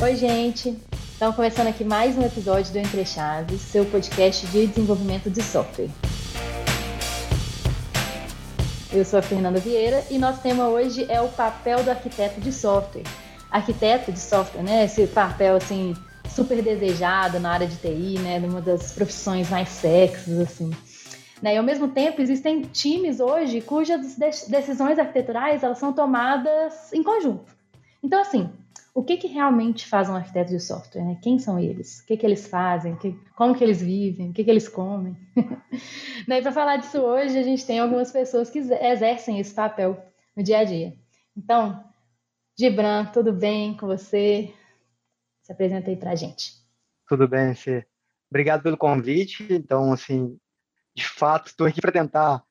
Oi, gente. Estamos começando aqui mais um episódio do Entre Chaves, seu podcast de desenvolvimento de software. Eu sou a Fernanda Vieira e nosso tema hoje é o papel do arquiteto de software. Arquiteto de software, né? Esse papel assim super desejado na área de TI, né? Uma das profissões mais sexys, assim. Né? E ao mesmo tempo existem times hoje cujas decisões arquiteturais elas são tomadas em conjunto. Então assim, o que, que realmente faz um arquiteto de software? Né? Quem são eles? O que, que eles fazem? Que, como que eles vivem? O que, que eles comem? Para falar disso hoje, a gente tem algumas pessoas que exercem esse papel no dia a dia. Então, Gibran, tudo bem com você? Se apresenta aí para a gente. Tudo bem, Fê. Obrigado pelo convite. Então, assim, de fato, estou aqui para tentar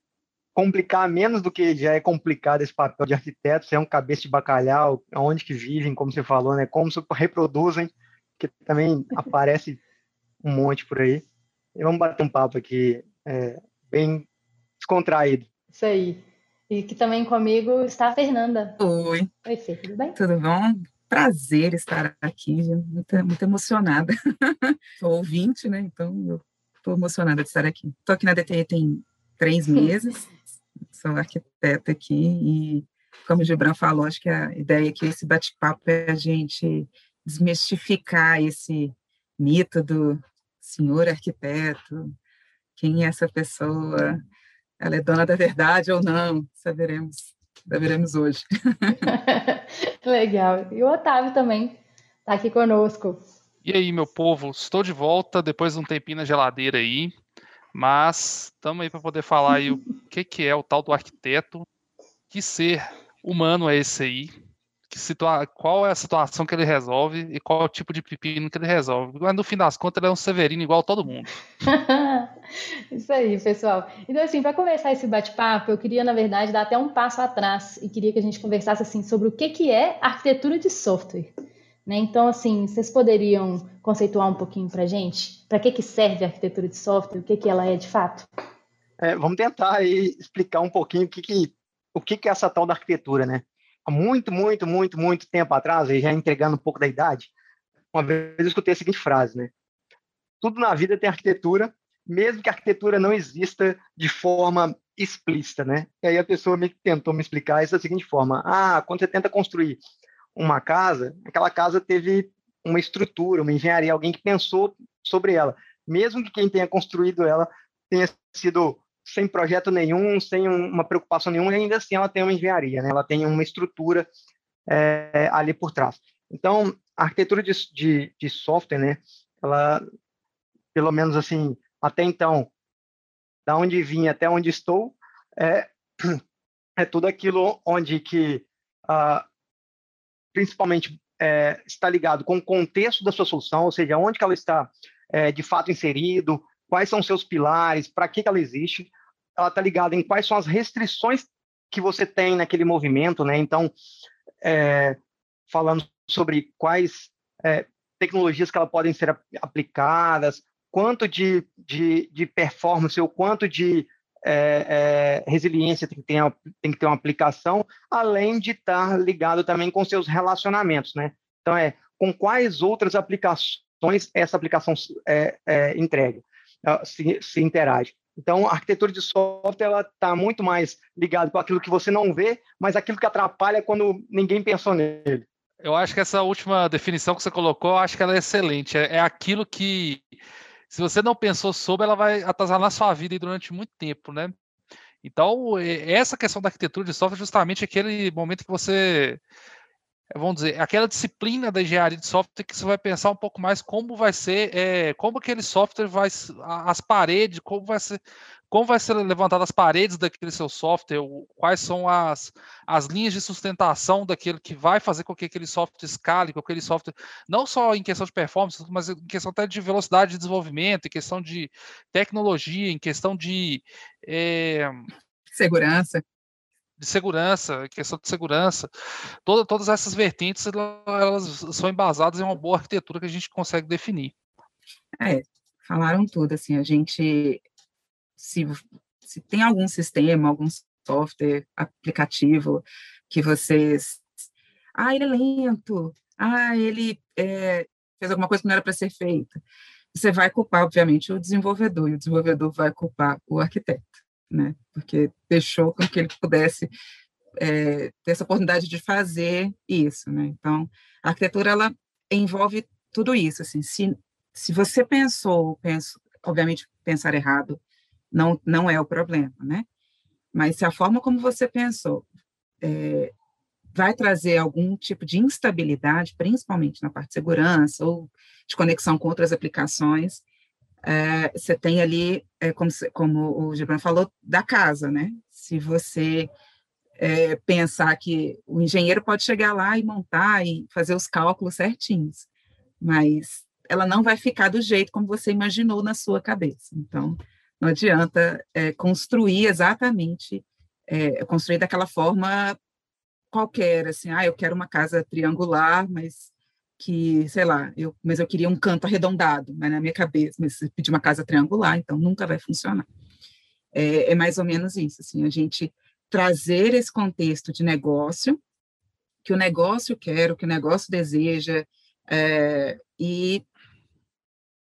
complicar menos do que já é complicado esse papel de arquiteto, você é um cabeça de bacalhau, onde que vivem, como você falou, né? Como se reproduzem, que também aparece um monte por aí. E vamos bater um papo aqui é, bem descontraído. Isso aí. E que também comigo está a Fernanda. Oi. Oi, Fê, tudo bem? Tudo bom? Prazer estar aqui, muito, muito emocionada. Sou ouvinte, né? Então eu estou emocionada de estar aqui. Estou aqui na DTE tem três meses sou arquiteta aqui e, como o Gibran falou, acho que a ideia aqui, esse bate-papo é a gente desmistificar esse mito do senhor arquiteto, quem é essa pessoa, ela é dona da verdade ou não, saberemos, saberemos hoje. Legal. E o Otávio também está aqui conosco. E aí, meu povo, estou de volta depois de um tempinho na geladeira aí. Mas estamos aí para poder falar aí que, que é o tal do arquiteto, que ser humano é esse aí, que situa qual é a situação que ele resolve e qual é o tipo de pepino que ele resolve. Mas no fim das contas, ele é um Severino igual todo mundo. Isso aí, pessoal. Então, assim, para começar esse bate-papo, eu queria, na verdade, dar até um passo atrás e queria que a gente conversasse assim sobre o que, que é arquitetura de software. Né? Então, assim, vocês poderiam conceituar um pouquinho para gente? Para que, que serve a arquitetura de software? O que, que ela é de fato? É, vamos tentar aí explicar um pouquinho o que, que, o que, que é essa tal da arquitetura, né? Há muito, muito, muito, muito tempo atrás, já entregando um pouco da idade, uma vez eu escutei a seguinte frase, né? Tudo na vida tem arquitetura, mesmo que a arquitetura não exista de forma explícita, né? E aí a pessoa me tentou me explicar isso da seguinte forma: ah, quando você tenta construir uma casa, aquela casa teve uma estrutura, uma engenharia, alguém que pensou sobre ela, mesmo que quem tenha construído ela tenha sido sem projeto nenhum, sem uma preocupação nenhuma, ainda assim ela tem uma engenharia, né? ela tem uma estrutura é, ali por trás. Então, a arquitetura de, de, de, software, né, ela, pelo menos assim, até então, da onde vim até onde estou, é, é tudo aquilo onde que uh, principalmente é, está ligado com o contexto da sua solução, ou seja, onde que ela está é, de fato inserido, quais são seus pilares, para que, que ela existe. Ela está ligada em quais são as restrições que você tem naquele movimento, né? Então, é, falando sobre quais é, tecnologias que ela podem ser aplicadas, quanto de, de, de performance ou quanto de é, é, resiliência tem que, ter, tem que ter uma aplicação, além de estar ligado também com seus relacionamentos, né? Então, é com quais outras aplicações essa aplicação é, é, entrega, se, se interage. Então, a arquitetura de software ela está muito mais ligada com aquilo que você não vê, mas aquilo que atrapalha quando ninguém pensou nele. Eu acho que essa última definição que você colocou, eu acho que ela é excelente. É, é aquilo que se você não pensou sobre, ela vai atrasar na sua vida durante muito tempo, né? Então, essa questão da arquitetura de software é justamente aquele momento que você, vamos dizer, aquela disciplina da engenharia de software que você vai pensar um pouco mais como vai ser, é, como aquele software vai, as paredes, como vai ser, como vai ser levantada as paredes daquele seu software, quais são as, as linhas de sustentação daquele que vai fazer com que aquele software escale, com aquele software, não só em questão de performance, mas em questão até de velocidade de desenvolvimento, em questão de tecnologia, em questão de é, segurança. De segurança, questão de segurança, Toda, todas essas vertentes elas são embasadas em uma boa arquitetura que a gente consegue definir. É, falaram tudo, assim, a gente se, se tem algum sistema, algum software, aplicativo que vocês. Ah, ele é lento. ah, ele é, fez alguma coisa que não era para ser feita. Você vai culpar, obviamente, o desenvolvedor, e o desenvolvedor vai culpar o arquiteto, né? Porque deixou com que ele pudesse é, ter essa oportunidade de fazer isso, né? Então, a arquitetura, ela envolve tudo isso, assim, se, se você pensou, penso, obviamente, pensar errado não, não é o problema, né? Mas se a forma como você pensou é, vai trazer algum tipo de instabilidade, principalmente na parte de segurança ou de conexão com outras aplicações, é, você tem ali, é, como, como o Gibran falou, da casa, né? Se você é, pensar que o engenheiro pode chegar lá e montar e fazer os cálculos certinhos, mas ela não vai ficar do jeito como você imaginou na sua cabeça. Então, não adianta é, construir exatamente, é, construir daquela forma qualquer, assim, ah, eu quero uma casa triangular, mas que, sei lá, eu, mas eu queria um canto arredondado, mas na minha cabeça, mas pedir uma casa triangular, então nunca vai funcionar. É, é, mais ou menos isso, assim, a gente trazer esse contexto de negócio, que o negócio quer, o que o negócio deseja, é, e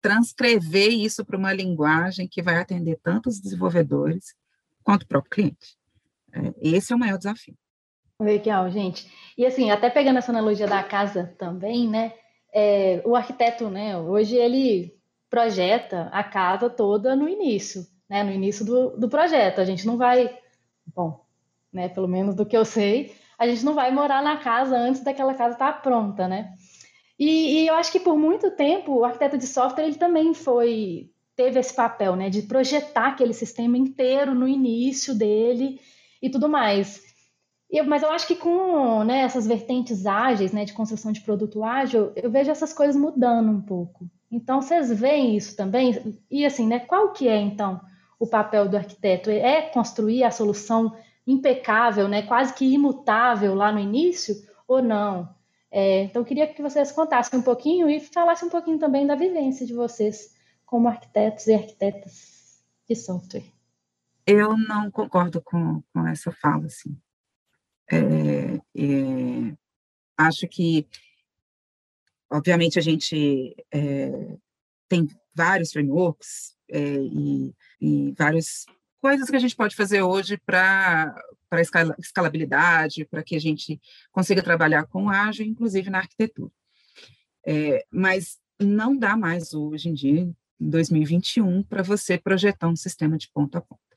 transcrever isso para uma linguagem que vai atender tanto os desenvolvedores quanto o próprio cliente. É, esse é o maior desafio. Legal, gente. E assim, até pegando essa analogia da casa também, né? É, o arquiteto, né? Hoje ele projeta a casa toda no início, né? No início do, do projeto. A gente não vai, bom, né? Pelo menos do que eu sei, a gente não vai morar na casa antes daquela casa estar tá pronta, né? E, e, eu acho que por muito tempo o arquiteto de software ele também foi teve esse papel, né? De projetar aquele sistema inteiro no início dele e tudo mais. Eu, mas eu acho que com né, essas vertentes ágeis, né, de construção de produto ágil, eu vejo essas coisas mudando um pouco. Então, vocês veem isso também? E assim, né, qual que é, então, o papel do arquiteto? É construir a solução impecável, né, quase que imutável lá no início, ou não? É, então, eu queria que vocês contassem um pouquinho e falassem um pouquinho também da vivência de vocês como arquitetos e arquitetas de software. Eu não concordo com, com essa fala, assim. É, é, acho que, obviamente, a gente é, tem vários frameworks é, e, e várias coisas que a gente pode fazer hoje para para escalabilidade, para que a gente consiga trabalhar com ágil, inclusive na arquitetura. É, mas não dá mais hoje em dia, em 2021, para você projetar um sistema de ponta a ponta.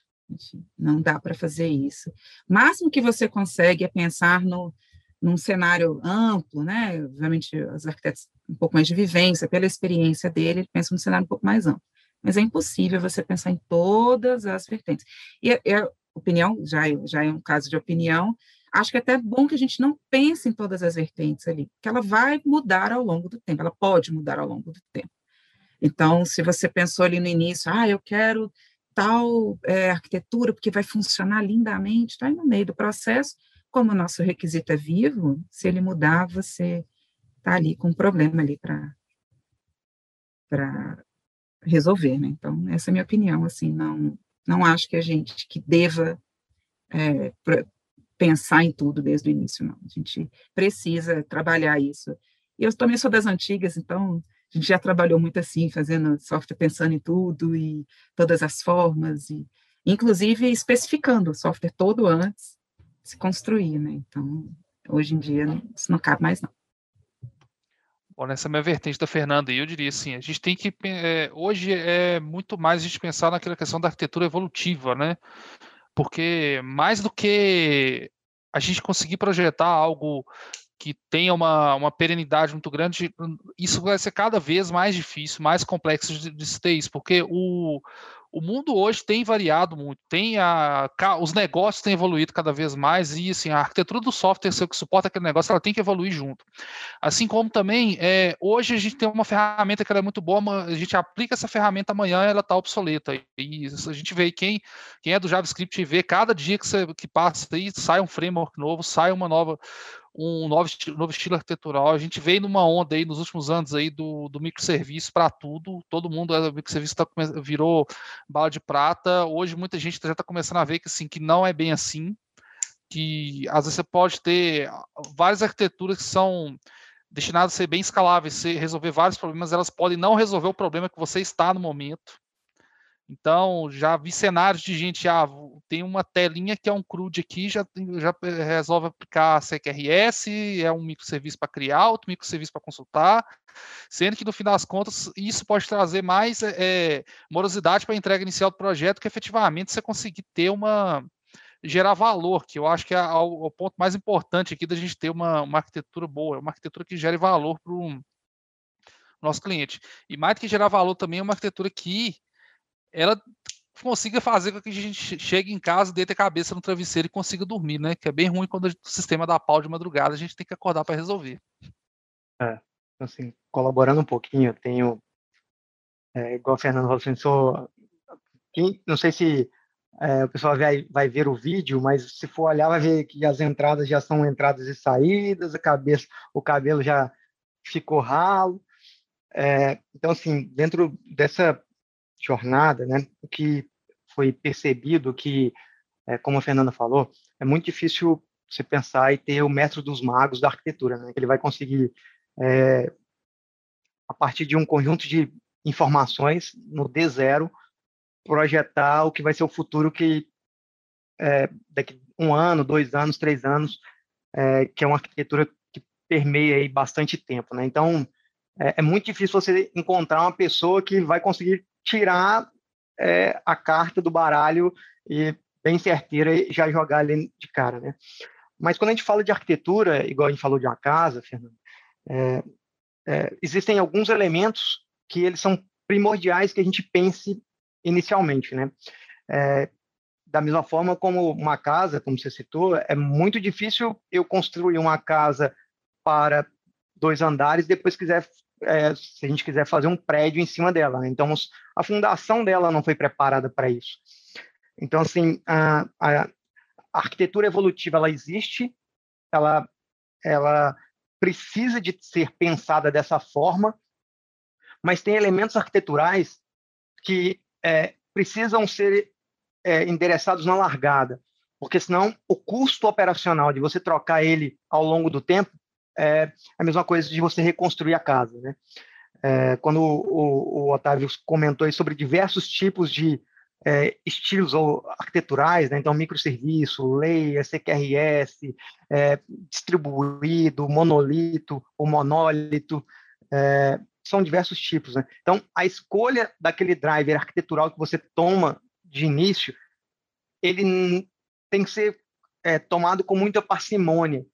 Não dá para fazer isso. O máximo que você consegue é pensar no, num cenário amplo, né? Obviamente, os arquitetos um pouco mais de vivência, pela experiência dele, pensam num cenário um pouco mais amplo. Mas é impossível você pensar em todas as vertentes. E a, a opinião, já, é, já é um caso de opinião, acho que é até bom que a gente não pense em todas as vertentes ali, porque ela vai mudar ao longo do tempo, ela pode mudar ao longo do tempo. Então, se você pensou ali no início, ah, eu quero tal é, arquitetura, porque vai funcionar lindamente, está aí no meio do processo, como o nosso requisito é vivo, se ele mudar, você está ali com um problema ali para resolver, né? Então, essa é a minha opinião, assim, não, não acho que a gente que deva é, pensar em tudo desde o início, não. A gente precisa trabalhar isso. E eu também sou das antigas, então a gente já trabalhou muito assim, fazendo software pensando em tudo e todas as formas, e inclusive especificando o software todo antes de se construir, né? Então, hoje em dia, isso não cabe mais, não. Bom, nessa minha vertente da Fernanda, eu diria assim, a gente tem que, é, hoje é muito mais a gente pensar naquela questão da arquitetura evolutiva, né? Porque mais do que a gente conseguir projetar algo que tenha uma, uma perenidade muito grande, isso vai ser cada vez mais difícil, mais complexo de, se ter isso, porque o, o mundo hoje tem variado muito, tem a, os negócios têm evoluído cada vez mais e assim, a arquitetura do software que suporta aquele negócio, ela tem que evoluir junto. Assim como também, é, hoje a gente tem uma ferramenta que é muito boa, a gente aplica essa ferramenta amanhã ela está obsoleta. E a gente vê quem, quem é do JavaScript vê cada dia que, você, que passa aí, sai um framework novo, sai uma nova um novo estilo, novo estilo arquitetural. A gente veio numa onda aí nos últimos anos aí do, do microserviço para tudo. Todo mundo, o microserviço tá, virou bala de prata. Hoje muita gente já está começando a ver que assim que não é bem assim. Que às vezes você pode ter várias arquiteturas que são destinadas a ser bem escaláveis, ser, resolver vários problemas, elas podem não resolver o problema que você está no momento. Então, já vi cenários de gente, ah, tem uma telinha que é um CRUD aqui, já, já resolve aplicar CQRS, é um microserviço para criar, outro microserviço para consultar, sendo que no final das contas isso pode trazer mais é, morosidade para a entrega inicial do projeto, que efetivamente você conseguir ter uma, gerar valor, que eu acho que é o, ponto mais importante aqui da gente ter uma, uma arquitetura boa, uma arquitetura que gere valor para o nosso cliente. E mais do que gerar valor também é uma arquitetura que ela consiga fazer com que a gente chegue em casa, deite a cabeça no travesseiro e consiga dormir, né? Que é bem ruim quando o sistema dá pau de madrugada, a gente tem que acordar para resolver. É, assim, colaborando um pouquinho, eu tenho, é, igual o Fernando falou assim, sou, quem, não sei se é, o pessoal vai, vai ver o vídeo, mas se for olhar, vai ver que as entradas já são entradas e saídas, a cabeça, o cabelo já ficou ralo. É, então, assim, dentro dessa jornada, né, o que foi percebido que, é, como a Fernanda falou, é muito difícil você pensar e ter o mestre dos magos da arquitetura, né, que ele vai conseguir, é, a partir de um conjunto de informações no D0, projetar o que vai ser o futuro que é, daqui um ano, dois anos, três anos, é, que é uma arquitetura que permeia aí bastante tempo, né? Então, é, é, muito difícil você encontrar uma pessoa que vai conseguir tirar é, a carta do baralho e bem certeira e já jogar ali de cara, né? Mas quando a gente fala de arquitetura, igual a gente falou de uma casa, Fernando, é, é, existem alguns elementos que eles são primordiais que a gente pense inicialmente, né? É, da mesma forma como uma casa, como você citou, é muito difícil eu construir uma casa para dois andares depois quiser é, se a gente quiser fazer um prédio em cima dela. Né? Então, a fundação dela não foi preparada para isso. Então, assim, a, a, arquitetura evolutiva, ela existe, ela, ela precisa de ser pensada dessa forma, mas tem elementos arquiteturais que é, precisam ser é, endereçados na largada, porque senão o custo operacional de você trocar ele ao longo do tempo é a mesma coisa de você reconstruir a casa, né? É, quando o, o, Otávio comentou sobre diversos tipos de é, estilos arquiteturais, né? então microserviço, lei, CQRS, é, distribuído, monolito, o monólito, é, são diversos tipos. Né? Então, a escolha daquele driver arquitetural que você toma de início, ele tem que ser é, tomado com muita parcimônia,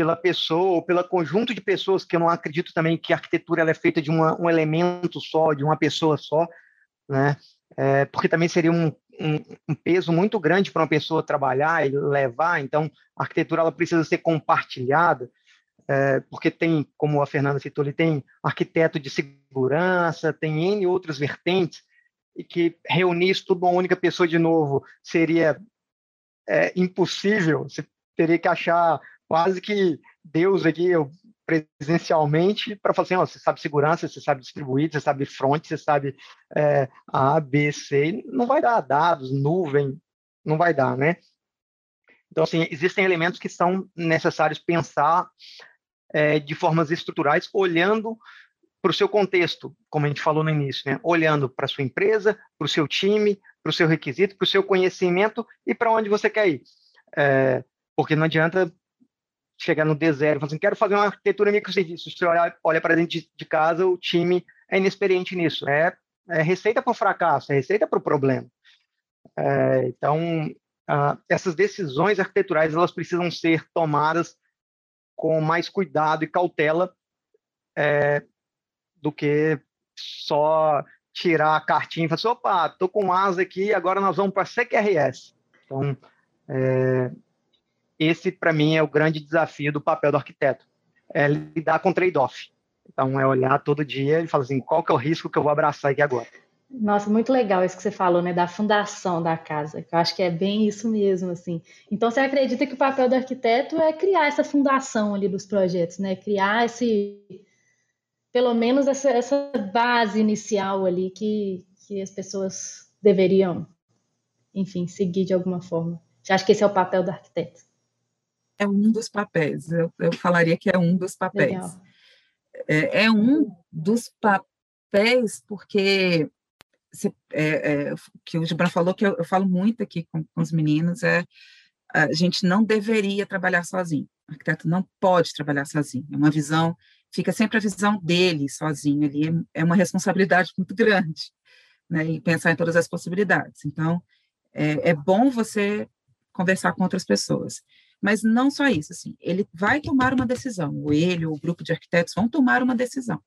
pela pessoa ou pelo conjunto de pessoas, que eu não acredito também que a arquitetura ela é feita de uma, um elemento só, de uma pessoa só, né? É, porque também seria um, um, um peso muito grande para uma pessoa trabalhar e levar. Então, a arquitetura ela precisa ser compartilhada, é, porque tem, como a Fernanda citou, ele tem arquiteto de segurança, tem N outras vertentes, e que reunir isso tudo numa única pessoa de novo seria é, impossível. Você teria que achar quase que Deus aqui, eu presencialmente, para falar assim, ó, você sabe segurança, você sabe distribuir, você sabe front, você sabe é, A, B, C, não vai dar dados, nuvem, não vai dar, né? Então, assim, existem elementos que são necessários pensar é, de formas estruturais, olhando para o seu contexto, como a gente falou no início, né? olhando para sua empresa, para o seu time, para o seu requisito, para o seu conhecimento e para onde você quer ir. É, porque não adianta chegar no D0 e falar assim, quero fazer uma arquitetura microserviços. Você olha, olha para dentro de, de, casa, o time é inexperiente nisso. É, é receita para o fracasso, é receita para o problema. É, então, essas decisões arquiteturais elas precisam ser tomadas com mais cuidado e cautela é, do que só tirar a cartinha e falar assim, opa, estou com asa aqui, agora nós vamos para CQRS. Então, é, esse, para mim, é o grande desafio do papel do arquiteto, é lidar com trade-off. Então, é olhar todo dia e falar assim, qual que é o risco que eu vou abraçar aqui agora? Nossa, muito legal isso que você falou, né, da fundação da casa. Eu acho que é bem isso mesmo, assim. Então, você acredita que o papel do arquiteto é criar essa fundação ali dos projetos, né? Criar esse, pelo menos essa, essa base inicial ali que, que as pessoas deveriam, enfim, seguir de alguma forma. Você acha que esse é o papel do arquiteto? É um dos papéis. Eu, eu falaria que é um dos papéis. É, é um dos papéis, porque se, é, é, que o Gibran falou, que eu, eu falo muito aqui com, com, os meninos, é a gente não deveria trabalhar sozinho. O arquiteto não pode trabalhar sozinho. É uma visão, fica sempre a visão dele sozinho ali, é, é uma responsabilidade muito grande, né? E pensar em todas as possibilidades. Então, é, é bom você conversar com outras pessoas. Mas não só isso, assim, ele vai tomar uma decisão, ou ele, ou o grupo de arquitetos vão tomar uma decisão.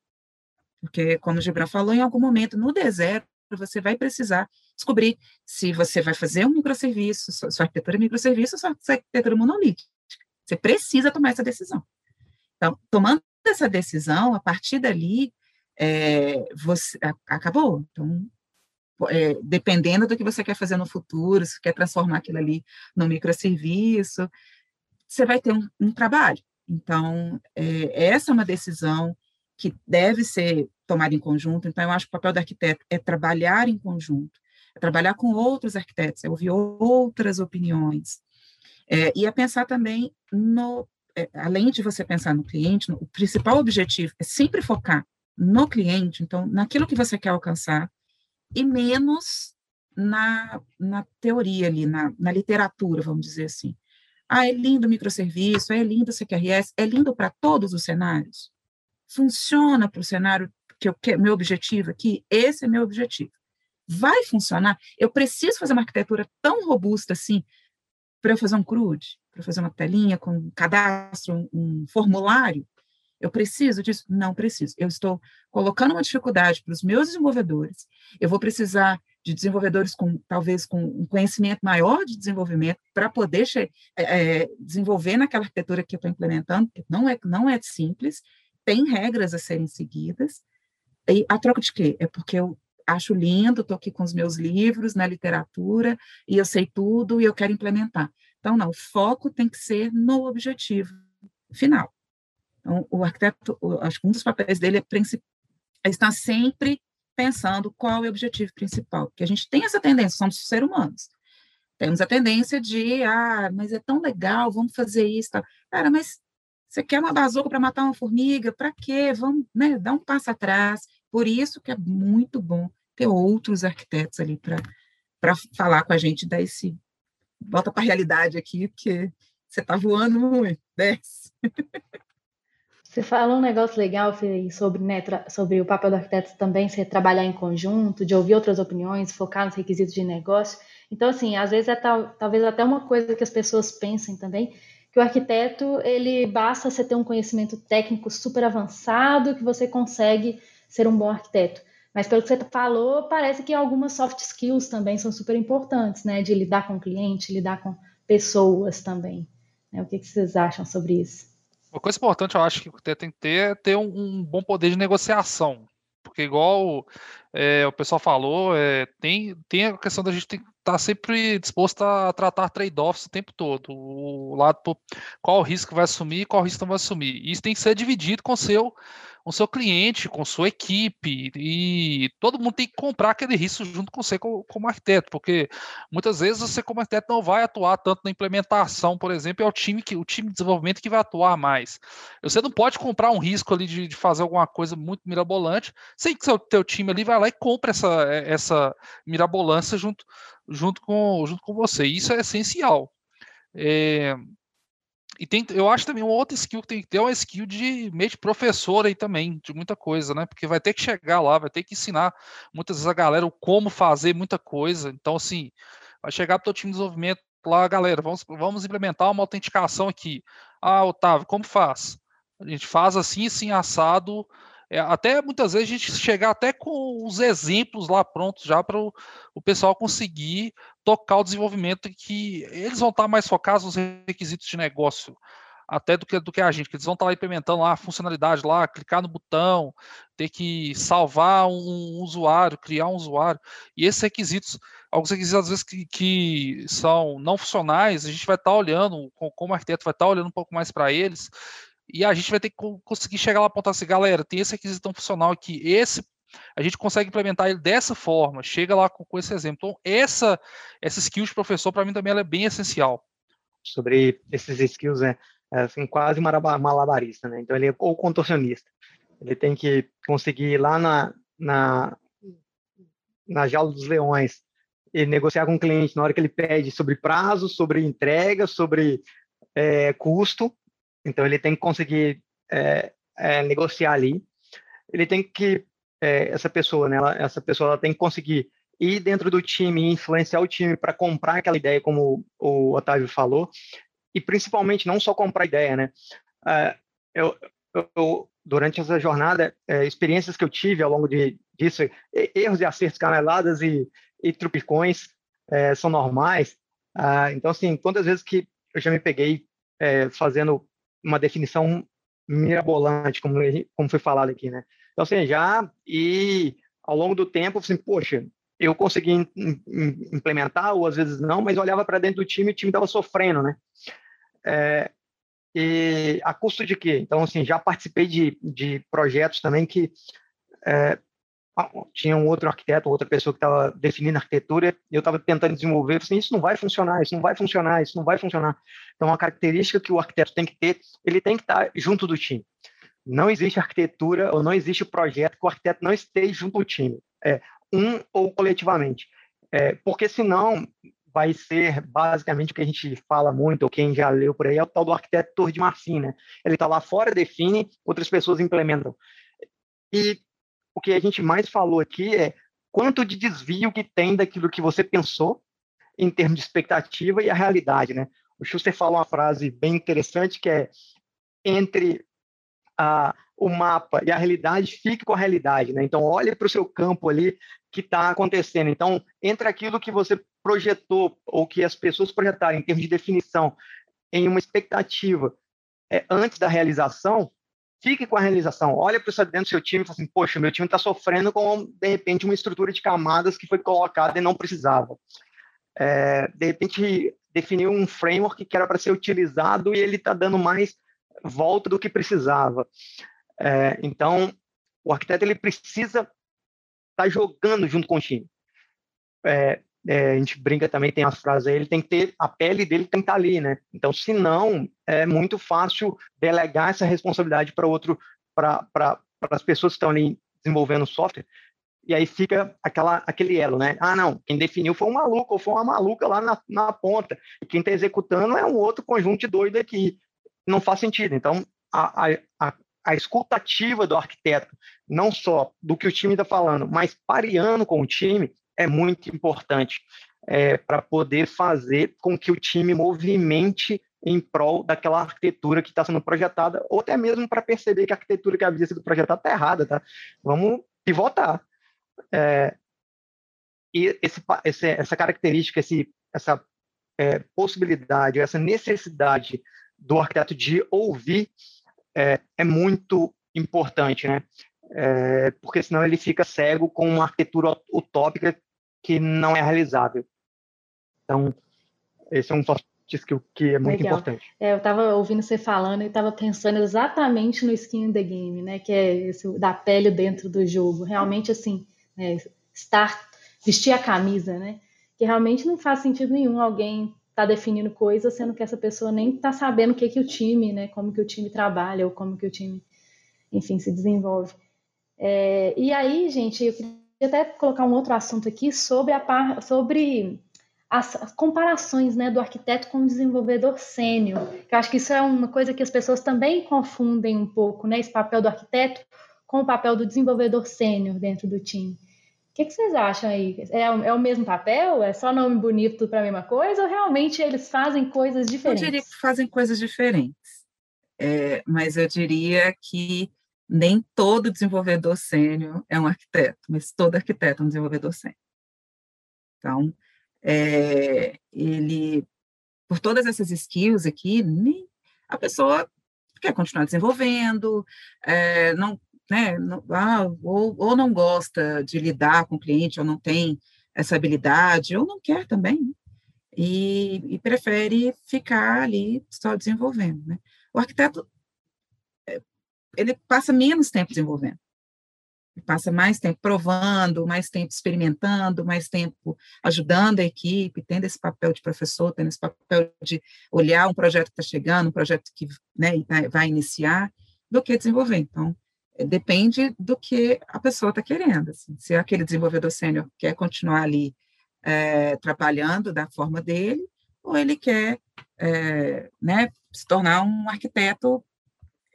Porque, como o Gibran falou, em algum momento, no deserto, você vai precisar descobrir se você vai fazer um microserviço, sua, arquitetura é microserviço ou sua, arquitetura é monolítica. Você precisa tomar essa decisão. Então, tomando essa decisão, a partir dali, é, você acabou. Então, é, dependendo do que você quer fazer no futuro, se quer transformar aquilo ali num microserviço, você vai ter um, um trabalho. Então, é, essa é uma decisão que deve ser tomada em conjunto. Então, eu acho que o papel do arquiteto é trabalhar em conjunto, é trabalhar com outros arquitetos, é ouvir outras opiniões, é, e é pensar também no, é, além de você pensar no cliente, no, o principal objetivo é sempre focar no cliente, então, naquilo que você quer alcançar, e menos na, na teoria ali, na, na literatura, vamos dizer assim. Ah, é lindo o microserviço, é lindo o CQRS, é lindo para todos os cenários. Funciona para o cenário que eu quero, meu objetivo aqui, esse é meu objetivo. Vai funcionar? Eu preciso fazer uma arquitetura tão robusta assim para eu fazer um CRUD, para fazer uma telinha com um cadastro, um formulário? Eu preciso disso? Não preciso. Eu estou colocando uma dificuldade para os meus desenvolvedores. Eu vou precisar de desenvolvedores com talvez com um conhecimento maior de desenvolvimento para poder é, desenvolver naquela arquitetura que eu estou implementando. Não é não é simples. Tem regras a serem seguidas. E a troca de quê? É porque eu acho lindo, estou aqui com os meus livros na literatura e eu sei tudo e eu quero implementar. Então, não, o foco tem que ser no objetivo final. Então, o arquiteto, acho que um dos papéis dele é, é estar sempre pensando qual é o objetivo principal, porque a gente tem essa tendência, somos seres humanos, temos a tendência de, ah, mas é tão legal, vamos fazer isso, tá? cara, mas você quer uma bazuca para matar uma formiga? Para quê? Vamos né, dar um passo atrás. Por isso que é muito bom ter outros arquitetos ali para falar com a gente, dar esse. Bota para a realidade aqui, porque você está voando muito. Desce. Você falou um negócio legal sobre, né, sobre o papel do arquiteto também ser trabalhar em conjunto, de ouvir outras opiniões, focar nos requisitos de negócio. Então, assim, às vezes é tal, talvez até uma coisa que as pessoas pensem também, que o arquiteto, ele basta você ter um conhecimento técnico super avançado que você consegue ser um bom arquiteto. Mas pelo que você falou, parece que algumas soft skills também são super importantes, né? De lidar com o cliente, lidar com pessoas também. Né? O que, que vocês acham sobre isso? Uma coisa importante, eu acho que o arquiteto tem que ter é ter um, um bom poder de negociação. Porque, igual é, o pessoal falou, é, tem, tem a questão da gente estar tá sempre disposto a tratar trade-offs o tempo todo. O lado, qual o risco vai assumir qual o risco não vai assumir. Isso tem que ser dividido com o seu com seu cliente, com sua equipe, e todo mundo tem que comprar aquele risco junto com você como, como arquiteto, porque muitas vezes você como arquiteto não vai atuar tanto na implementação, por exemplo, é o time que o time de desenvolvimento que vai atuar mais. Você não pode comprar um risco ali de, de fazer alguma coisa muito mirabolante, sem que seu teu time ali vai lá e compra essa essa mirabolância junto junto com junto com você. Isso é essencial. É, e tem, eu acho também uma outra skill que tem que ter é uma skill de meio de professor aí também, de muita coisa, né? Porque vai ter que chegar lá, vai ter que ensinar muitas vezes a galera o como fazer muita coisa. Então, assim, vai chegar para o time de desenvolvimento lá, galera, vamos, vamos implementar uma autenticação aqui. Ah, Otávio, como faz? A gente faz assim, assim, assado. É, até muitas vezes a gente chegar até com os exemplos lá prontos já para o pessoal conseguir tocar o desenvolvimento que eles vão estar mais focados nos requisitos de negócio até do que, do que a gente, que eles vão estar lá implementando lá a funcionalidade lá, clicar no botão, ter que salvar um, um usuário, criar um usuário, e esses requisitos, alguns requisitos às vezes que, que são não funcionais, a gente vai estar olhando, como arquiteto vai estar olhando um pouco mais para eles, e a gente vai ter que conseguir chegar lá e apontar assim, galera, tem esse requisito funcional aqui, esse a gente consegue implementar ele dessa forma, chega lá com, com esse exemplo. Então, essa, essa skill de professor, para mim, também é bem essencial. Sobre esses skills, é, é assim, quase malabarista, né? Então, ele é ou contorcionista. ele tem que conseguir ir lá na, na, na jaula dos leões e negociar com o cliente na hora que ele pede sobre prazo, sobre entrega, sobre é, custo. Então, ele tem que conseguir é, é, negociar ali. Ele tem que, é, essa pessoa, né, ela, essa pessoa ela tem que conseguir ir dentro do time, influenciar o time para comprar aquela ideia, como o Otávio falou, e principalmente não só comprar ideia, né? É, eu, eu, durante essa jornada, é, experiências que eu tive ao longo de, disso, erros e acertos, caneladas e, e trupicões é, são normais. Ah, então, assim, quantas vezes que eu já me peguei é, fazendo uma definição mirabolante, como, como foi falado aqui, né? Então, assim, já e ao longo do tempo, assim, poxa, eu consegui implementar, ou às vezes não, mas olhava para dentro do time e o time estava sofrendo, né? É, e a custo de quê? Então, assim, já participei de, de projetos também que é, tinha um outro arquiteto, outra pessoa que estava definindo arquitetura, e eu estava tentando desenvolver, assim, isso não vai funcionar, isso não vai funcionar, isso não vai funcionar. Então, uma característica que o arquiteto tem que ter, ele tem que estar junto do time. Não existe arquitetura ou não existe projeto que o arquiteto não esteja junto do time, é, um ou coletivamente. É, porque senão vai ser basicamente o que a gente fala muito, ou quem já leu por aí, é o tal do arquiteto de Marfim, né? Ele está lá fora, define, outras pessoas implementam. E o que a gente mais falou aqui é quanto de desvio que tem daquilo que você pensou em termos de expectativa e a realidade, né? O Schuster fala uma frase bem interessante que é entre a, o mapa e a realidade, fique com a realidade, né? Então, olhe para o seu campo ali que está acontecendo. Então, entre aquilo que você projetou ou que as pessoas projetaram em termos de definição em uma expectativa é, antes da realização, fique com a realização. Olha para o dentro do seu time e fala assim, poxa, meu time está sofrendo com, de repente, uma estrutura de camadas que foi colocada e não precisava. É, de repente, definiu um framework que era para ser utilizado e ele está dando mais volta do que precisava. É, então, o arquiteto ele precisa estar tá jogando junto com o time. É, é, a gente brinca também, tem as frases aí, ele tem que ter, a pele dele tem que estar tá ali, né? Então, se não, é muito fácil delegar essa responsabilidade para outro, para as pessoas que estão ali desenvolvendo software, e aí fica aquela, aquele elo, né? Ah, não, quem definiu foi um maluco, ou foi uma maluca lá na, na ponta, e quem está executando é um outro conjunto doido aqui. Não faz sentido. Então, a, a, a escutativa do arquiteto, não só do que o time está falando, mas pareando com o time, é muito importante é, para poder fazer com que o time movimente em prol daquela arquitetura que está sendo projetada, ou até mesmo para perceber que a arquitetura que havia sido projetada está errada, tá? Vamos pivotar. É, e esse, esse, essa característica, esse, essa é, possibilidade, essa necessidade do arquiteto de ouvir é, é muito importante, né? É, porque senão ele fica cego com uma arquitetura utópica que não é realizável. Então, esse é um soft skill que é muito Legal. importante. É, eu estava ouvindo você falando e estava pensando exatamente no skin in the game, né? Que é esse da pele dentro do jogo. Realmente, assim, né, estar, vestir a camisa, né? Que realmente não faz sentido nenhum alguém tá definindo coisas, sendo que essa pessoa nem está sabendo o que que o time, né? Como que o time trabalha ou como que o time, enfim, se desenvolve. É, e aí, gente, eu queria até colocar um outro assunto aqui sobre, a par, sobre as, as, comparações né, do arquiteto com o desenvolvedor sênior. Eu acho que isso é uma coisa que as pessoas também confundem um pouco, né? Esse papel do arquiteto com o papel do desenvolvedor sênior dentro do time. O que, que, vocês acham aí? É, é, o mesmo papel? É só nome bonito para a mesma coisa? Ou realmente eles fazem coisas diferentes? Eu diria que fazem coisas diferentes. É, mas eu diria que nem todo desenvolvedor sênior é um arquiteto, mas todo arquiteto é um desenvolvedor sênior. Então, é, ele, por todas essas skills aqui, nem, a pessoa quer continuar desenvolvendo, é, não né, não, ah, ou, ou não gosta de lidar com o cliente, ou não tem essa habilidade, ou não quer também, né? e, e, prefere ficar ali só desenvolvendo. Né? O arquiteto, é, ele passa menos tempo desenvolvendo, ele passa mais tempo provando, mais tempo experimentando, mais tempo ajudando a equipe, tendo esse papel de professor, tendo esse papel de olhar um projeto que está chegando, um projeto que né, vai iniciar, do que desenvolver. Então, depende do que a pessoa está querendo. Assim. Se aquele desenvolvedor sênior quer continuar ali é, trabalhando da forma dele, ou ele quer é, né, se tornar um arquiteto.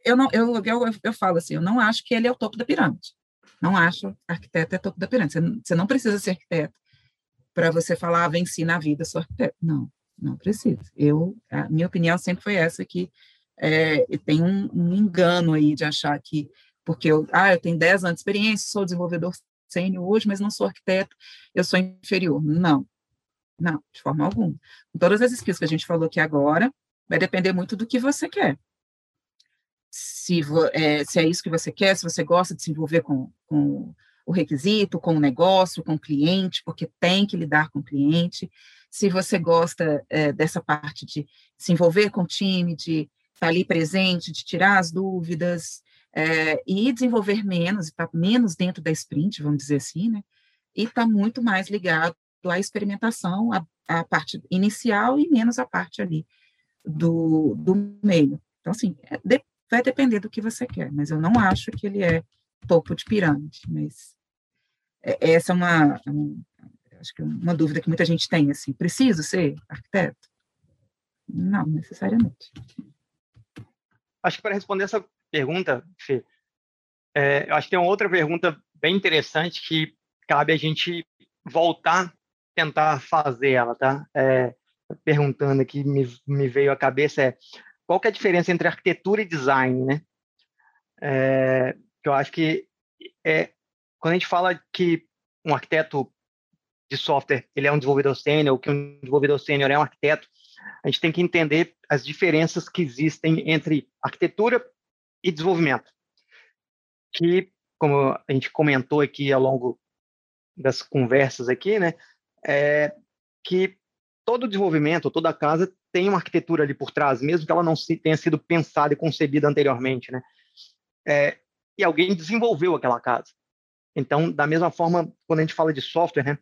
Eu, não, eu, eu, eu falo assim, eu não acho que ele é o topo da pirâmide. Não acho arquiteto é topo da pirâmide. Você, você não precisa ser arquiteto para você falar, ah, venci na vida, sou arquiteto. Não, não precisa. Eu, a minha opinião sempre foi essa, que é, tem um, um, engano aí de achar que, porque eu, ah, eu tenho 10 anos de experiência, sou desenvolvedor sênior hoje, mas não sou arquiteto, eu sou inferior. Não, não, de forma alguma. Com todas as skills que a gente falou aqui agora, vai depender muito do que você quer. Se, é, se é isso que você quer, se você gosta de se envolver com, com o requisito, com o negócio, com o cliente, porque tem que lidar com o cliente. Se você gosta é, dessa parte de se envolver com o time, de estar ali presente, de tirar as dúvidas, é, e desenvolver menos, estar menos dentro da sprint, vamos dizer assim, né? E está muito mais ligado à experimentação, a, a parte inicial e menos a parte ali do, do meio. Então, assim, é, de, vai depender do que você quer, mas eu não acho que ele é topo de pirâmide, mas é, essa é uma, um, acho que uma dúvida que muita gente tem, assim, preciso ser arquiteto? Não, necessariamente. Acho que para responder essa pergunta, Fê, é, eu acho que tem uma outra pergunta bem interessante que cabe a gente voltar, tentar fazer ela, tá? É, perguntando aqui, me, me veio à cabeça é qual é a diferença entre arquitetura e design, né? É, eu acho que é, quando a gente fala que um arquiteto de software ele é um desenvolvedor sênior, que um desenvolvedor sênior é um arquiteto, a gente tem que entender as diferenças que existem entre arquitetura e desenvolvimento. Que, como a gente comentou aqui ao longo das conversas aqui, né, é que todo desenvolvimento, toda casa tem uma arquitetura ali por trás, mesmo que ela não tenha sido pensada e concebida anteriormente, né? É, e alguém desenvolveu aquela casa. Então, da mesma forma, quando a gente fala de software, né,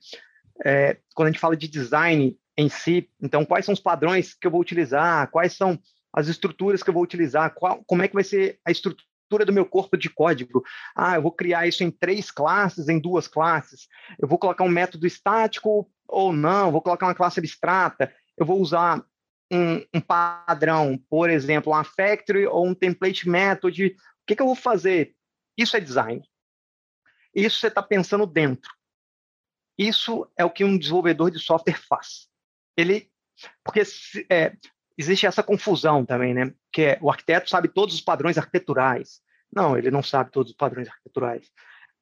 é, quando a gente fala de design em si, então, quais são os padrões que eu vou utilizar, quais são as estruturas que eu vou utilizar, qual, como é que vai ser a estrutura do meu corpo de código. Ah, eu vou criar isso em três classes, em duas classes. Eu vou colocar um método estático ou não, vou colocar uma classe abstrata. Eu vou usar um, um padrão, por exemplo, uma factory ou um template method. O que, que eu vou fazer? Isso é design. Isso você está pensando dentro. Isso é o que um desenvolvedor de software faz. Ele, porque é, existe essa confusão também, né? Que é, o arquiteto sabe todos os padrões arquiteturais. Não, ele não sabe todos os padrões arquiteturais.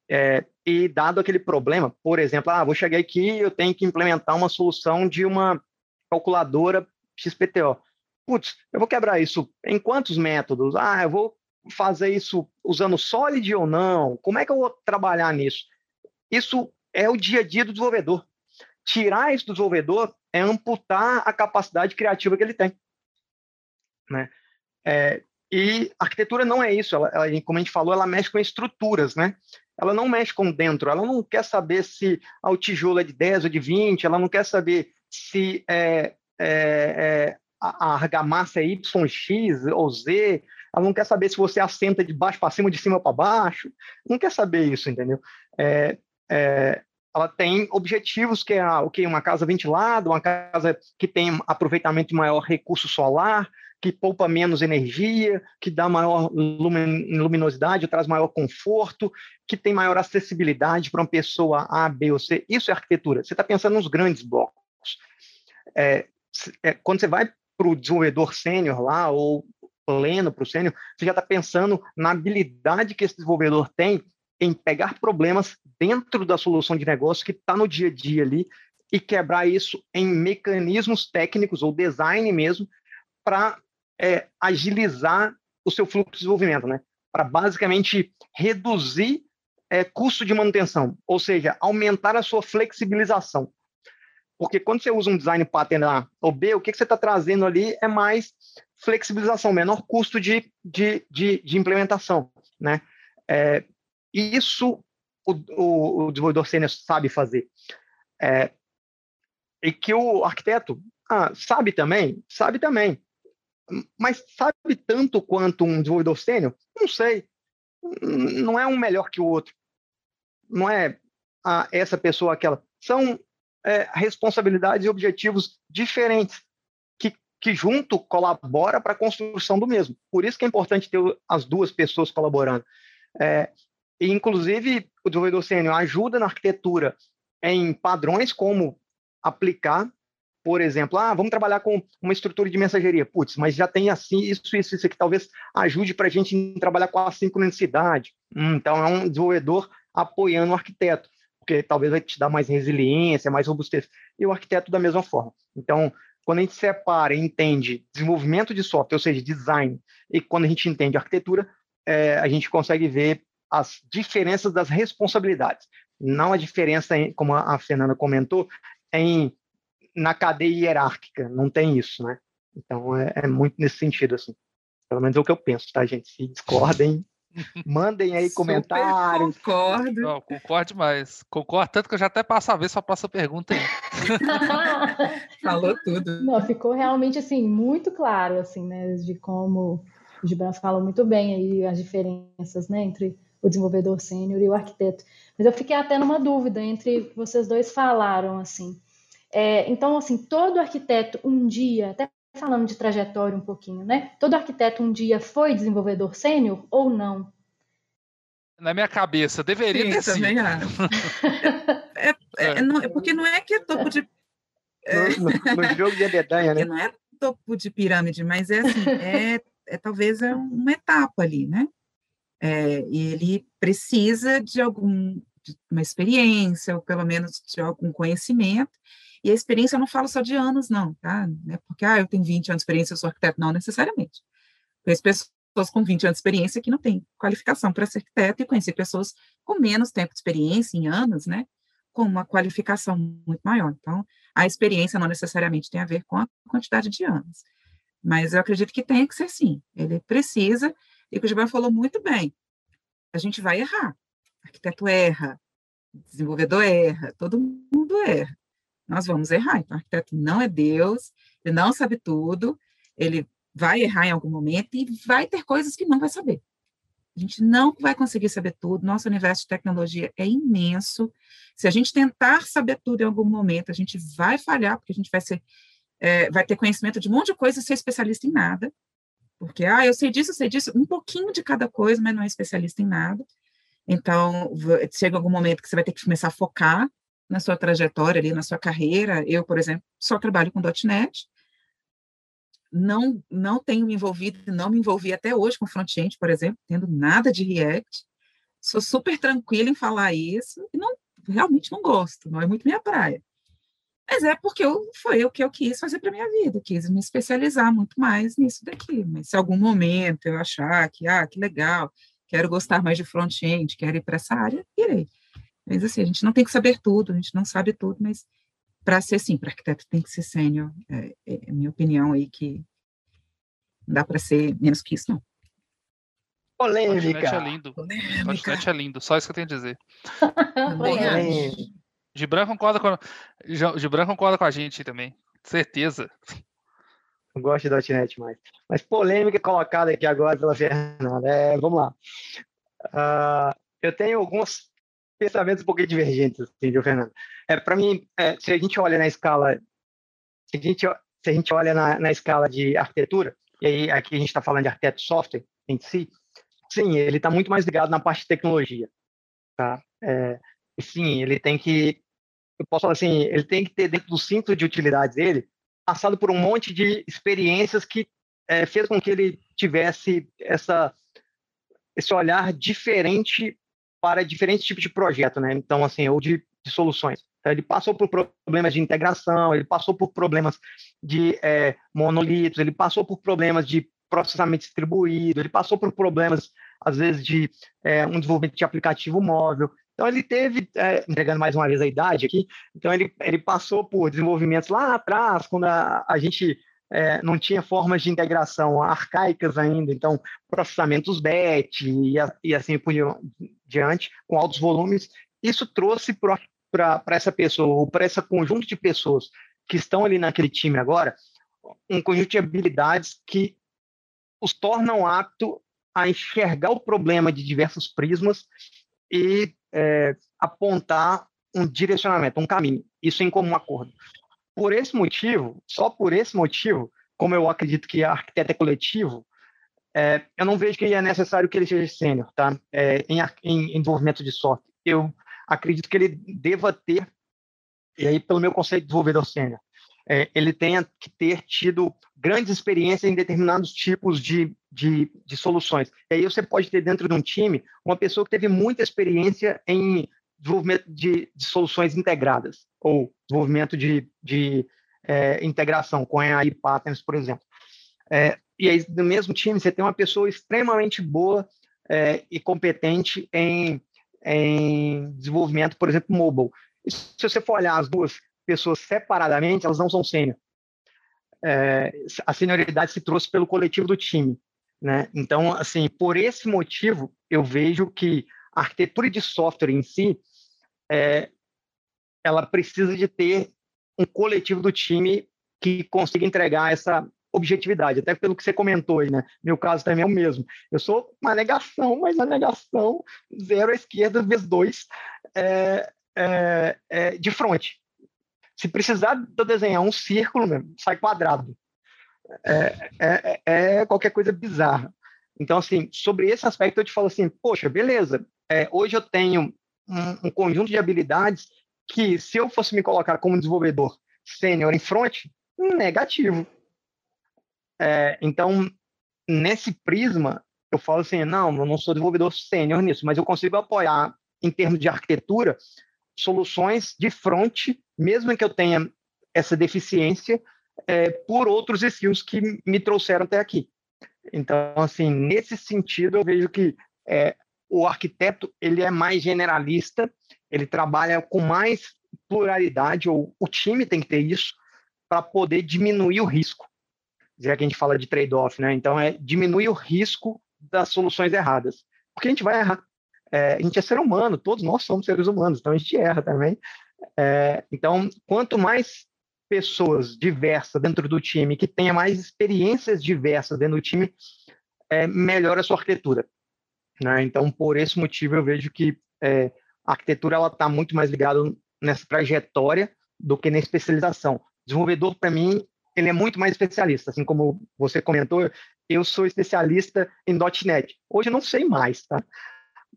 É, e dado aquele problema, por exemplo, ah, vou chegar aqui eu tenho que implementar uma solução de uma calculadora XPTO. Putz, eu vou quebrar isso em quantos métodos? Ah, eu vou fazer isso usando Solid ou não? Como é que eu vou trabalhar nisso? Isso é o dia a dia do desenvolvedor. Tirar isso do desenvolvedor é amputar a capacidade criativa que ele tem. Né? É, e arquitetura não é isso, ela, ela, como a gente falou, ela mexe com estruturas, né? Ela não mexe com dentro, ela não quer saber se ah, o tijolo é de 10 ou de 20, ela não quer saber se é, é, é, a, a argamassa é Y, X ou Z, ela não quer saber se você assenta de baixo para cima, de cima para baixo, não quer saber isso, entendeu? É, é, ela tem objetivos que é o que uma casa ventilada, uma casa que tem aproveitamento de maior recurso solar, que poupa menos energia, que dá maior luminosidade, traz maior conforto, que tem maior acessibilidade para uma pessoa A, B ou C. Isso é arquitetura. Você está pensando nos grandes blocos. É, é, quando você vai para o desenvolvedor sênior lá, ou pleno para o sênior, você já está pensando na habilidade que esse desenvolvedor tem em pegar problemas dentro da solução de negócio que está no dia a dia ali e quebrar isso em mecanismos técnicos ou design mesmo para é, agilizar o seu fluxo de desenvolvimento, né? Para basicamente reduzir é, custo de manutenção, ou seja, aumentar a sua flexibilização. Porque quando você usa um design pattern A ou B, o que, que você está trazendo ali é mais flexibilização, menor custo de, de, de, de implementação. Né? É, isso o, o, o desenvolvedor sênior sabe fazer. É, e que o arquiteto ah, sabe também, sabe também. Mas sabe tanto quanto um desenvolvedor sênior? Não sei. não é um melhor que o outro. Não é a, essa pessoa aquela. São é, responsabilidades e objetivos diferentes que, que junto colabora para a construção do mesmo. Por isso que é importante ter as duas pessoas colaborando. É, e, inclusive, o desenvolvedor sênior ajuda na arquitetura em padrões como aplicar, por exemplo, ah, vamos trabalhar com uma estrutura de mensageria. Putz, mas já tem assim, isso, isso, isso que talvez ajude para a gente trabalhar com a sincronicidade. Hum, então, é um desenvolvedor apoiando o arquiteto, porque talvez vai te dar mais resiliência, mais robustez. E o arquiteto da mesma forma. Então, quando a gente separa e entende desenvolvimento de software, ou seja, design, e quando a gente entende arquitetura, é, a gente consegue ver as diferenças das responsabilidades. Não a diferença, como a Fernanda comentou, em na cadeia hierárquica. Não tem isso, né? Então é, é muito nesse sentido, assim. Pelo menos é o que eu penso, tá, gente? Se discordem, mandem aí comentários. Concordo. Não, concordo demais. Concordo tanto que eu já até passo a ver sua próxima pergunta aí. Falou tudo. Não, ficou realmente assim muito claro assim, né, de como o Gibran falou muito bem aí as diferenças, né, entre o desenvolvedor sênior e o arquiteto. Mas eu fiquei até numa dúvida entre vocês dois falaram assim. É, então, assim, todo arquiteto um dia, até falando de trajetória um pouquinho, né? Todo arquiteto um dia foi desenvolvedor sênior ou não? Na minha cabeça, deveria Sim, ter sido. Também é, é, é, não, é porque não é que é topo de. No, no, no jogo de né? Não é topo de pirâmide, mas é assim, é, é talvez é uma etapa ali, né? É, e ele precisa de algum de uma experiência, ou pelo menos de algum conhecimento, e a experiência eu não falo só de anos, não, tá? É porque, ah, eu tenho 20 anos de experiência, eu sou arquiteto, não necessariamente. Conheço pessoas com 20 anos de experiência que não têm qualificação para ser arquiteto, e conheci pessoas com menos tempo de experiência, em anos, né? Com uma qualificação muito maior. Então, a experiência não necessariamente tem a ver com a quantidade de anos. Mas eu acredito que tem que ser sim. Ele precisa, e o Gilberto falou muito bem, a gente vai errar. Arquiteto erra, desenvolvedor erra, todo mundo erra nós vamos errar. Então, o arquiteto não é Deus, ele não sabe tudo, ele vai errar em algum momento e vai ter coisas que não vai saber. A gente não vai conseguir saber tudo. Nosso universo de tecnologia é imenso. Se a gente tentar saber tudo em algum momento, a gente vai falhar, porque a gente vai ser, é, vai ter conhecimento de um monte de coisa e ser especialista em nada. Porque, ah, eu sei disso, eu sei disso, um pouquinho de cada coisa, mas não é especialista em nada. Então, chega algum momento que você vai ter que começar a focar na sua trajetória ali, na sua carreira. Eu, por exemplo, só trabalho com .NET. Não, não tenho me envolvido, não me envolvi até hoje com front-end, por exemplo, tendo nada de React. Sou super tranquila em falar isso e não, realmente não gosto, não é muito minha praia. Mas é porque eu, foi o que eu quis fazer para minha vida, quis me especializar muito mais nisso daqui. Mas se algum momento eu achar que, ah, que legal, quero gostar mais de front-end, quero ir para essa área, irei. Mas assim, a gente não tem que saber tudo, a gente não sabe tudo, mas para ser sim, para arquiteto tem que ser sênior. É, é, a minha opinião aí que não dá para ser menos que isso, não. Polêmica. é lindo. Polêmica. é lindo, só isso que eu tenho a dizer. Polêmica. Gibran concorda com Gibran concorda com a gente também, certeza. Eu gosto de .NET mais. Mas polêmica colocada aqui agora pela Fernanda. É, vamos lá. Uh, eu tenho alguns pensamentos um pouquinho divergentes, assim, viu, Fernando? É, para mim, é, se a gente olha na escala, se a gente, se a gente olha na, na escala de arquitetura, e aí aqui a gente está falando de arquiteto software em si, sim, ele está muito mais ligado na parte de tecnologia, tá? É, sim, ele tem que, eu posso falar assim, ele tem que ter dentro do cinto de utilidades dele, passado por um monte de experiências que é, fez com que ele tivesse essa esse olhar diferente para diferentes tipos de projeto, né? Então, assim, ou de, de soluções. Então, ele passou por problemas de integração, ele passou por problemas de é, monolitos, ele passou por problemas de processamento distribuído, ele passou por problemas, às vezes, de é, um desenvolvimento de aplicativo móvel. Então, ele teve, é, entregando mais uma vez a idade aqui, então ele, ele passou por desenvolvimentos lá atrás, quando a, a gente é, não tinha formas de integração arcaicas ainda, então processamentos batch e, e assim por diante, com altos volumes. Isso trouxe para essa pessoa, ou para esse conjunto de pessoas que estão ali naquele time agora, um conjunto de habilidades que os tornam apto a enxergar o problema de diversos prismas e é, apontar um direcionamento, um caminho. Isso em comum acordo. Por esse motivo, só por esse motivo, como eu acredito que arquiteto é coletivo, é, eu não vejo que é necessário que ele seja sênior, tá? É, em, em, desenvolvimento de software. Eu acredito que ele deva ter, e aí pelo meu conceito de desenvolvedor sênior, é, ele tenha que ter tido grandes experiências em determinados tipos de, de, de, soluções. E aí você pode ter dentro de um time uma pessoa que teve muita experiência em desenvolvimento de, de soluções integradas, ou desenvolvimento de, de é, integração com AI Patterns, por exemplo. É, e aí, no mesmo time, você tem uma pessoa extremamente boa é, e competente em, em desenvolvimento, por exemplo, mobile. E se você for olhar as duas pessoas separadamente, elas não são sênior. É, a senioridade se trouxe pelo coletivo do time. Né? Então, assim, por esse motivo, eu vejo que arquitetura de software em si, é, ela precisa de ter um coletivo do time que consiga entregar essa objetividade, até pelo que você comentou aí, né? Meu caso também é o mesmo. Eu sou uma negação, mas uma negação zero à esquerda vezes dois é, é, é, de frente. Se precisar de eu desenhar um círculo, mesmo, sai quadrado. É, é, é, qualquer coisa bizarra. Então, assim, sobre esse aspecto, eu te falo assim, poxa, beleza, é, hoje eu tenho um, um, conjunto de habilidades que, se eu fosse me colocar como desenvolvedor sênior em front, negativo. É, então, nesse prisma, eu falo assim, não, eu não sou desenvolvedor sênior nisso, mas eu consigo apoiar, em termos de arquitetura, soluções de front, mesmo que eu tenha essa deficiência, é, por outros skills que me trouxeram até aqui. Então, assim, nesse sentido, eu vejo que é, o arquiteto ele é mais generalista, ele trabalha com mais pluralidade, ou o time tem que ter isso, para poder diminuir o risco. Já que a gente fala de trade-off, né? Então, é diminuir o risco das soluções erradas. Porque a gente vai errar. É, a gente é ser humano, todos nós somos seres humanos, então a gente erra também. É, então, quanto mais pessoas diversas dentro do time, que tenha mais experiências diversas dentro do time, é, melhora a sua arquitetura. Né? Então, por esse motivo, eu vejo que é, a arquitetura está muito mais ligada nessa trajetória do que na especialização. Desenvolvedor, para mim, ele é muito mais especialista. Assim como você comentou, eu sou especialista em .NET. Hoje eu não sei mais, tá?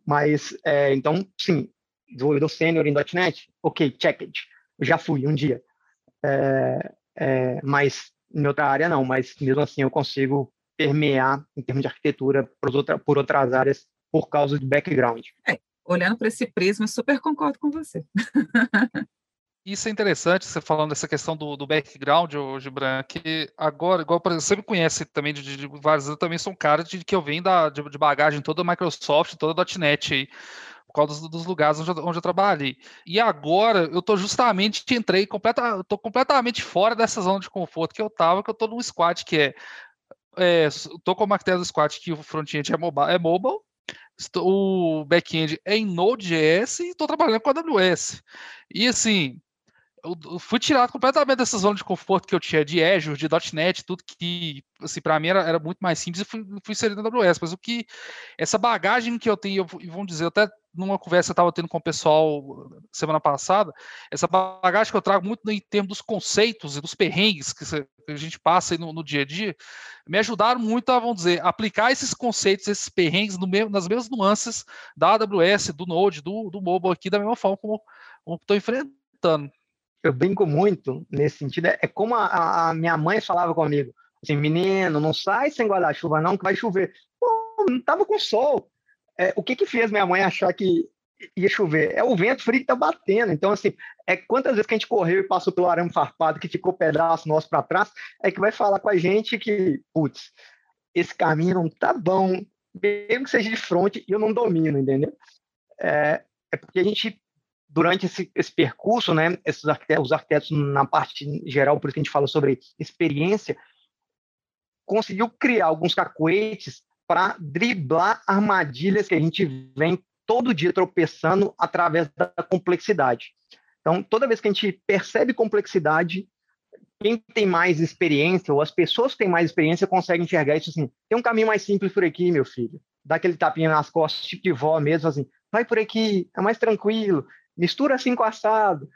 Mas, é, então, sim, desenvolvedor sênior em .NET, ok, checked. já fui um dia. É, é, mas em outra área não, mas mesmo assim eu consigo permear em termos de arquitetura por, outra, por outras áreas por causa do background. É, olhando para esse prisma, super concordo com você. Isso é interessante, você falando dessa questão do, do background, Gibran, que agora, igual por exemplo, você me conhece também de, de vários eu também sou um cara de, que eu venho da, de, de bagagem toda a Microsoft, toda a .NET aí por causa dos, dos lugares onde eu, onde eu, trabalhei. E agora eu tô justamente entrei completa, tô completamente fora dessa zona de conforto que eu tava, que eu tô num squad que é, é tô com uma arquitetura do squad que o front-end é mobile, é mobile o back-end é em Node.js e estou trabalhando com a AWS. E assim, eu fui tirado completamente dessa zona de conforto que eu tinha de Azure, de .NET, tudo que, assim, para mim era, era, muito mais simples e fui, fui inserido na AWS. Mas o que, essa bagagem que eu tenho, e vão dizer, até numa conversa que eu estava tendo com o pessoal semana passada, essa bagagem que eu trago muito em termos dos conceitos e dos perrengues que a gente passa no, no, dia a dia, me ajudaram muito a, vamos dizer, aplicar esses conceitos, esses perrengues mesmo, nas mesmas nuances da AWS, do Node, do, do mobile aqui, da mesma forma como estou enfrentando eu brinco muito nesse sentido. É, é como a, a, minha mãe falava comigo: assim, menino, não sai sem guarda-chuva, não, que vai chover. Pô, não tava com sol. É, o que que fez minha mãe achar que ia chover? É o vento frio que tá batendo. Então, assim, é quantas vezes que a gente correu e passou pelo arame farpado que ficou pedaço nosso para trás, é que vai falar com a gente que, putz, esse caminho não tá bom, mesmo que seja de frente, eu não domino, entendeu? É, é porque a gente durante esse, esse percurso, né, esses arquitetos, os arquitetos na parte geral, por isso que a gente fala sobre experiência, conseguiu criar alguns cacuetes para driblar armadilhas que a gente vem todo dia tropeçando através da complexidade. Então, toda vez que a gente percebe complexidade, quem tem mais experiência, ou as pessoas que têm mais experiência, conseguem enxergar isso assim. Tem um caminho mais simples por aqui, meu filho. dá aquele tapinha nas costas, tipo de vó mesmo, assim, vai por aqui, é mais tranquilo, mistura assim com assado.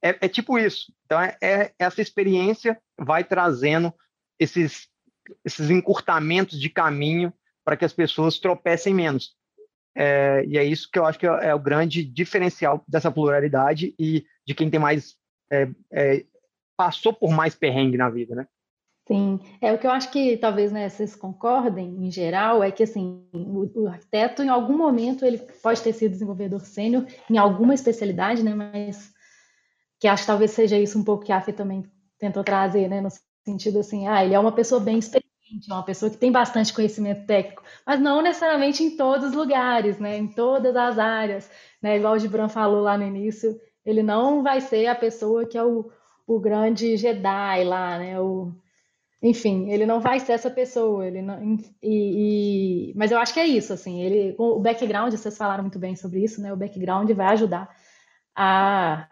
É, é tipo isso. Então, é, é, essa experiência vai trazendo esses, esses encurtamentos de caminho para que as pessoas tropecem menos. É, e é isso que eu acho que é, é, o grande diferencial dessa pluralidade e de quem tem mais é, é, passou por mais perrengue na vida, né? Sim, é o que eu acho que talvez né, vocês concordem em geral é que assim o, o, arquiteto em algum momento ele pode ter sido desenvolvedor sênior em alguma especialidade, né? Mas que acho que talvez seja isso um pouco que a Fê também tentou trazer, né? No sentido assim, ah, ele é uma pessoa bem experiente, é uma pessoa que tem bastante conhecimento técnico, mas não necessariamente em todos os lugares, né? Em todas as áreas, né? Igual o Gibran falou lá no início, ele não vai ser a pessoa que é o, o grande Jedi lá, né? O, enfim, ele não vai ser essa pessoa, ele não, e, e, mas eu acho que é isso, assim, ele, o background, vocês falaram muito bem sobre isso, né? O background vai ajudar a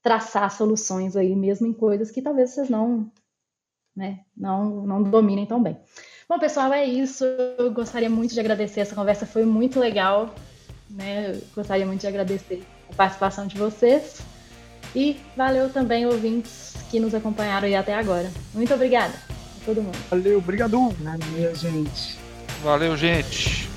traçar soluções aí, mesmo em coisas que talvez vocês não, né, não, não dominem tão bem. Bom, pessoal, é isso. Eu gostaria muito de agradecer. Essa conversa foi muito legal, né? Eu gostaria muito de agradecer a participação de vocês. E valeu também, ouvintes que nos acompanharam aí até agora. Muito obrigada a todo mundo. Valeu, obrigado. Valeu, gente. Valeu, gente.